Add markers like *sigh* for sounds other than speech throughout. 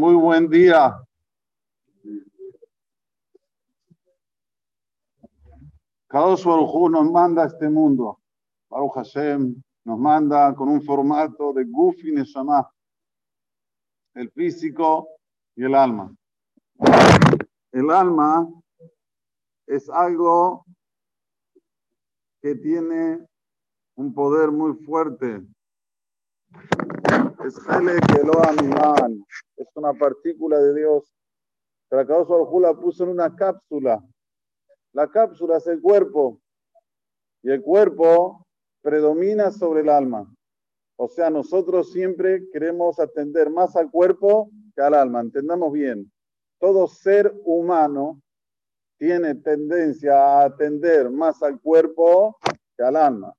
Muy buen día. Kadosh Baruj nos manda a este mundo. Baruch Hashem nos manda con un formato de Gufi Neshama, el físico y el alma. El alma es algo que tiene un poder muy fuerte. Es es una partícula de Dios. Baruj la puso en una cápsula la cápsula es el cuerpo y el cuerpo predomina sobre el alma. O sea, nosotros siempre queremos atender más al cuerpo que al alma. Entendamos bien. Todo ser humano tiene tendencia a atender más al cuerpo que al alma.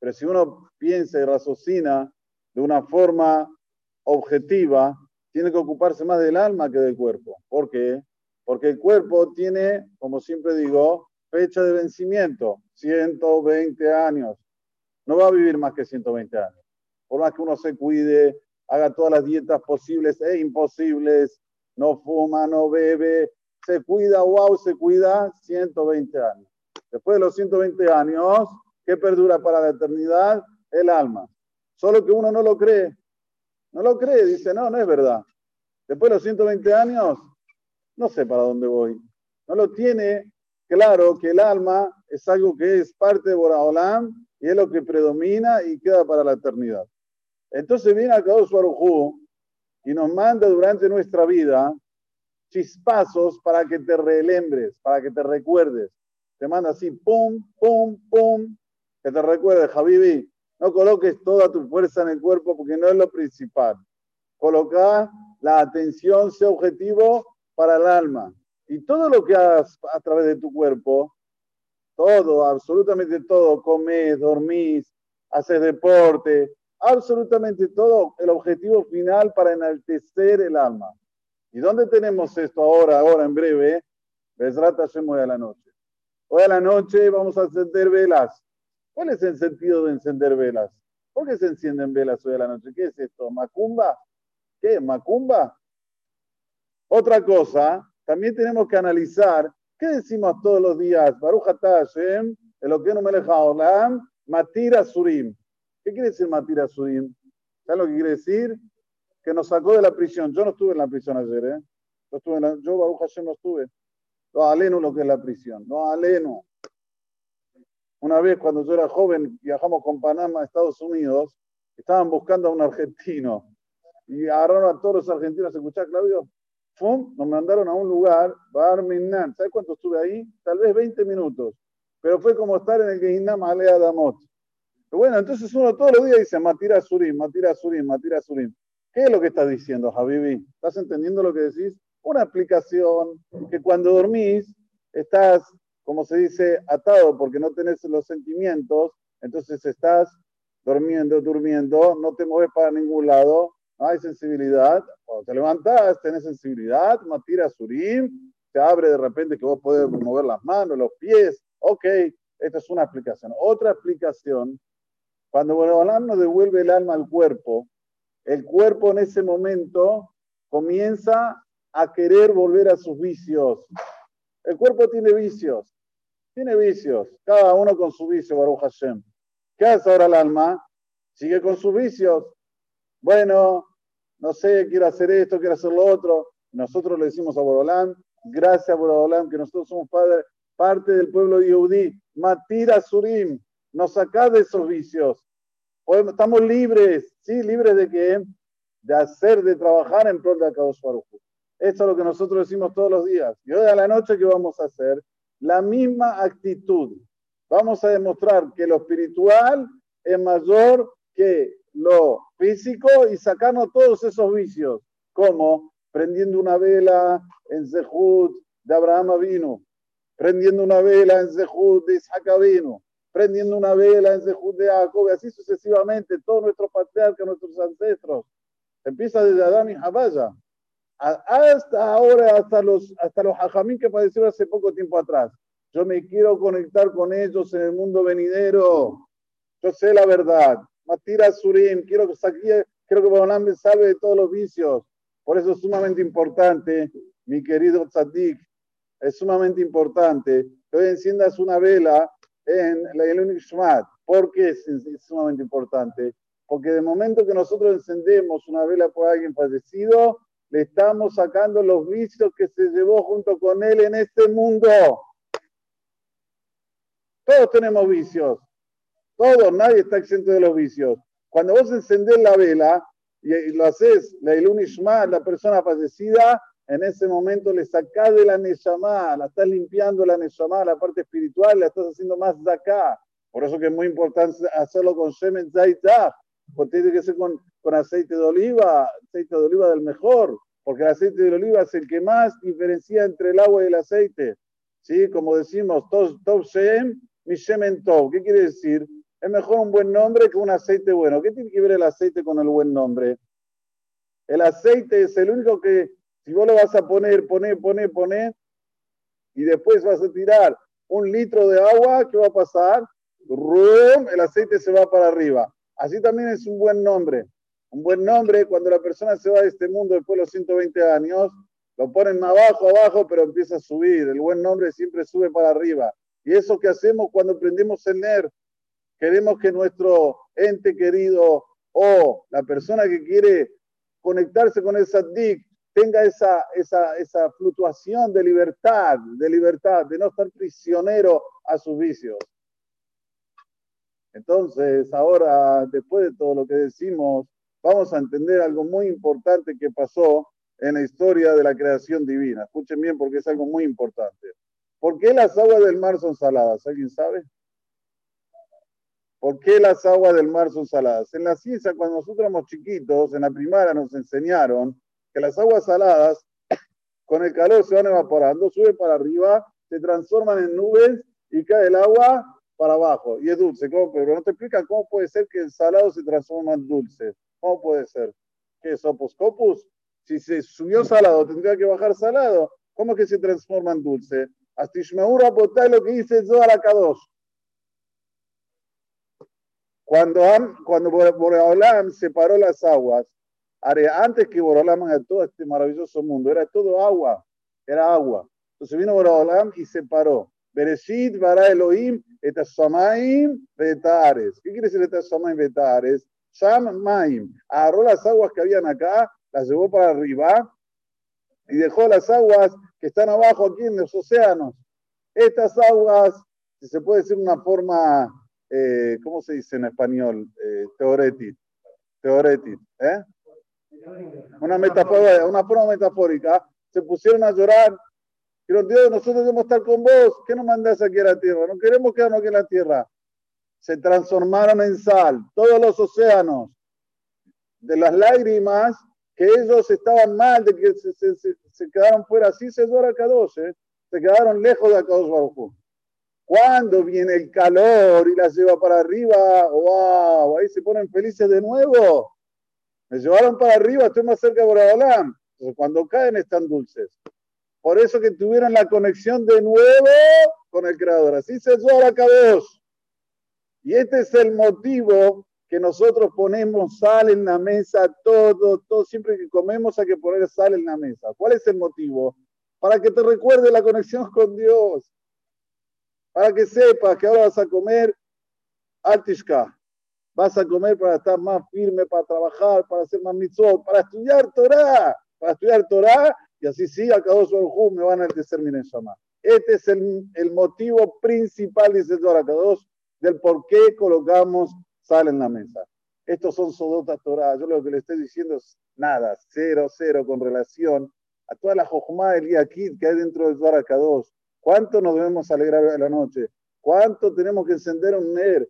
Pero si uno piensa y raciocina de una forma objetiva, tiene que ocuparse más del alma que del cuerpo. ¿Por qué? Porque el cuerpo tiene, como siempre digo, fecha de vencimiento, 120 años. No va a vivir más que 120 años. Por más que uno se cuide, haga todas las dietas posibles e imposibles, no fuma, no bebe, se cuida, wow, se cuida 120 años. Después de los 120 años, ¿qué perdura para la eternidad? El alma. Solo que uno no lo cree. No lo cree, dice, no, no es verdad. Después de los 120 años, no sé para dónde voy. No lo tiene claro que el alma es algo que es parte de Boraholam y es lo que predomina y queda para la eternidad. Entonces viene a Kadosh Barujú y nos manda durante nuestra vida chispazos para que te relembres, para que te recuerdes. Te manda así, pum, pum, pum, que te recuerdes, Javibi. No coloques toda tu fuerza en el cuerpo porque no es lo principal. Coloca la atención, sea objetivo para el alma. Y todo lo que hagas a través de tu cuerpo, todo, absolutamente todo, comes, dormís, haces deporte, absolutamente todo, el objetivo final para enaltecer el alma. ¿Y dónde tenemos esto ahora, ahora en breve? Besrata Hashem hoy a la noche. Hoy a la noche vamos a encender velas. ¿Cuál es el sentido de encender velas? ¿Por qué se encienden velas hoy a la noche? ¿Qué es esto? ¿Macumba? ¿Qué? ¿Macumba? Otra cosa, también tenemos que analizar qué decimos todos los días. Baruch Hashem, el que no me olam, Matira Surim. ¿Qué quiere decir Matira Surim? ¿Sabes lo que quiere decir? Que nos sacó de la prisión. Yo no estuve en la prisión ayer, ¿eh? Yo, estuve en yo Baruch Hashem, no estuve. No aleno lo que es la prisión. No aleno. Una vez cuando yo era joven, viajamos con Panamá a Estados Unidos, estaban buscando a un argentino y agarraron a todos los argentinos. ¿Escuchás, Claudio? nos mandaron a un lugar, Bar Minnan. ¿Sabes cuánto estuve ahí? Tal vez 20 minutos. Pero fue como estar en el Gehinam Alea Damot. Bueno, entonces uno todos los días dice Matira Surim, Matira Surim, Matira Surim. ¿Qué es lo que estás diciendo, Habibi? ¿Estás entendiendo lo que decís? Una aplicación que cuando dormís estás, como se dice, atado porque no tenés los sentimientos, entonces estás durmiendo, durmiendo, no te mueves para ningún lado, no hay sensibilidad. Cuando te levantas, tenés sensibilidad, matira surim, te abre de repente que vos podés mover las manos, los pies. Ok, esta es una explicación. Otra explicación, cuando Boreolam nos devuelve el alma al cuerpo, el cuerpo en ese momento comienza a querer volver a sus vicios. El cuerpo tiene vicios, tiene vicios, cada uno con su vicio, Baruch Hashem. ¿Qué hace ahora el alma? Sigue con sus vicios bueno, no sé, quiero hacer esto, quiero hacer lo otro. Nosotros le decimos a Borolán, gracias a Borolán, que nosotros somos parte del pueblo de Matira Surim, nos saca de esos vicios. Estamos libres, ¿sí? Libres de qué? De hacer, de trabajar en pro de Akadosh Baruj Esto es lo que nosotros decimos todos los días. Y hoy la noche, ¿qué vamos a hacer? La misma actitud. Vamos a demostrar que lo espiritual es mayor que lo físico y sacarnos todos esos vicios, como prendiendo una vela en Zehut de Abraham vino, prendiendo una vela en Zehut de Isaac vino, prendiendo una vela en Zehut de Jacob, así sucesivamente, todos nuestros patriarcas, nuestros ancestros. Empieza desde Adán y Jabaya, hasta ahora, hasta los, hasta los que padecieron hace poco tiempo atrás. Yo me quiero conectar con ellos en el mundo venidero. Yo sé la verdad. Matira Surim, quiero que quiero que me salve de todos los vicios. Por eso es sumamente importante, mi querido Tzadik, es sumamente importante que hoy enciendas una vela en la Elun ¿Por qué es, sumamente importante? Porque de momento que nosotros encendemos una vela por alguien fallecido, le estamos sacando los vicios que se llevó junto con él en este mundo. Todos tenemos vicios. Todos, nadie está exento de los vicios. Cuando vos encendés la vela y lo haces, la Ilun la persona fallecida, en ese momento le sacás de la Neshama, la estás limpiando la Neshama, la parte espiritual, la estás haciendo más de acá. Por eso que es muy importante hacerlo con Shemen Zaitah, porque tiene que ser con, con aceite de oliva, aceite de oliva del mejor, porque el aceite de oliva es el que más diferencia entre el agua y el aceite. ¿Sí? Como decimos, Tov Shem, mi Shemen Tov. ¿Qué quiere decir? Es mejor un buen nombre que un aceite bueno. ¿Qué tiene que ver el aceite con el buen nombre? El aceite es el único que, si vos lo vas a poner, poner, poner, poner, y después vas a tirar un litro de agua, ¿qué va a pasar? ¡Rum! El aceite se va para arriba. Así también es un buen nombre. Un buen nombre, cuando la persona se va de este mundo después de los 120 años, lo ponen abajo, abajo, pero empieza a subir. El buen nombre siempre sube para arriba. Y eso que hacemos cuando prendemos el NER, queremos que nuestro ente querido o la persona que quiere conectarse con esa DIC tenga esa, esa, esa fluctuación de libertad, de libertad, de no estar prisionero a sus vicios. Entonces, ahora, después de todo lo que decimos, vamos a entender algo muy importante que pasó en la historia de la creación divina. Escuchen bien porque es algo muy importante. ¿Por qué las aguas del mar son saladas? ¿Alguien sabe? ¿Por qué las aguas del mar son saladas? En la ciencia, cuando nosotros éramos chiquitos, en la primaria nos enseñaron que las aguas saladas, *coughs* con el calor se van evaporando, suben para arriba, se transforman en nubes y cae el agua para abajo y es dulce. ¿Cómo? Pero no te explican cómo puede ser que el salado se transforma en dulce. ¿Cómo puede ser? ¿Qué es opus copus? Si se subió salado, tendría que bajar salado. ¿Cómo es que se transforma en dulce? Astishmeura es lo que dice Zohar Akadosh. Cuando, cuando Boreolam separó las aguas, antes que Boreolam haga todo este maravilloso mundo, era todo agua, era agua. Entonces vino Boreolam y separó. Bereshit bara Elohim et betares. ¿Qué quiere decir et betares? Sham maim. Agarró las aguas que habían acá, las llevó para arriba y dejó las aguas que están abajo aquí en los océanos. Estas aguas, si se puede decir una forma, eh, ¿cómo se dice en español? Eh, teorética. ¿eh? Una, metáfora, una forma metafórica. Se pusieron a llorar pero Dios, nosotros debemos estar con vos. ¿Qué nos mandas aquí a la tierra? No queremos quedarnos aquí en la tierra. Se transformaron en sal todos los océanos de las lágrimas que ellos estaban mal, de que se, quedaron fuera. Así se llora Kadosh, ¿eh? se quedaron lejos de Akadosh Baruj Cuando viene el calor y las lleva para arriba, wow, ahí se ponen felices de nuevo. Me llevaron para arriba, estoy más cerca de Boraholam. Entonces, cuando caen están dulces. Por eso que tuvieron la conexión de nuevo con el Creador. Así se la Kadosh. Y este es el motivo que nosotros ponemos sal en la mesa, todo, todo, siempre que comemos hay que poner sal en la mesa. ¿Cuál es el motivo? Para que te recuerde la conexión *laughs* con Dios. Para que sepas que ahora vas a comer altishka. Vas a comer para estar más firme, para trabajar, para hacer más mitzvot, para estudiar Torah. Para estudiar Torah y así sí, a cada dos me van a enaltecer mi Neshama. Este es el, el motivo principal, dice el dos del por qué colocamos sal en la mesa. Estos son sodotas Torah. Yo lo que le estoy diciendo es nada, cero, cero con relación a toda la jojma del Yakid que hay dentro del Zohar Kadosh. ¿Cuánto nos debemos alegrar de la noche? ¿Cuánto tenemos que encender un Ner?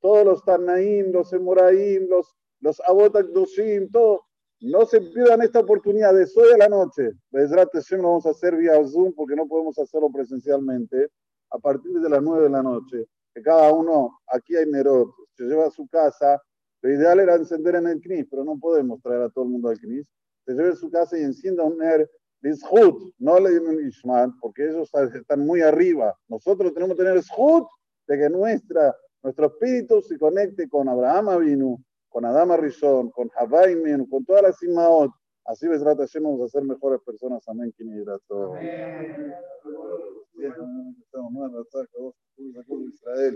Todos los Tanaim, los Emoraim, los, los Abotak Doshim, todo no se pierdan esta oportunidad de hoy a la noche. Besrat lo vamos a hacer vía Zoom porque no podemos hacerlo presencialmente. A partir de las 9 de la noche. Que cada uno, aquí hay Nerot, se lleva a su casa. Lo ideal era encender en el CNIS, pero no podemos traer a todo el mundo al CNIS. Se lleva a su casa y encienda un Ner Lishut, no le un Ishman, porque ellos están muy arriba. Nosotros tenemos que tener Shut de que nuestra, nuestro espíritu se conecte con Abraham Avinu, con Adama Rishon, con Havaimen, con todas las Imaot. Así Besrat Hashem vamos a ser mejores personas. Amén. Israel.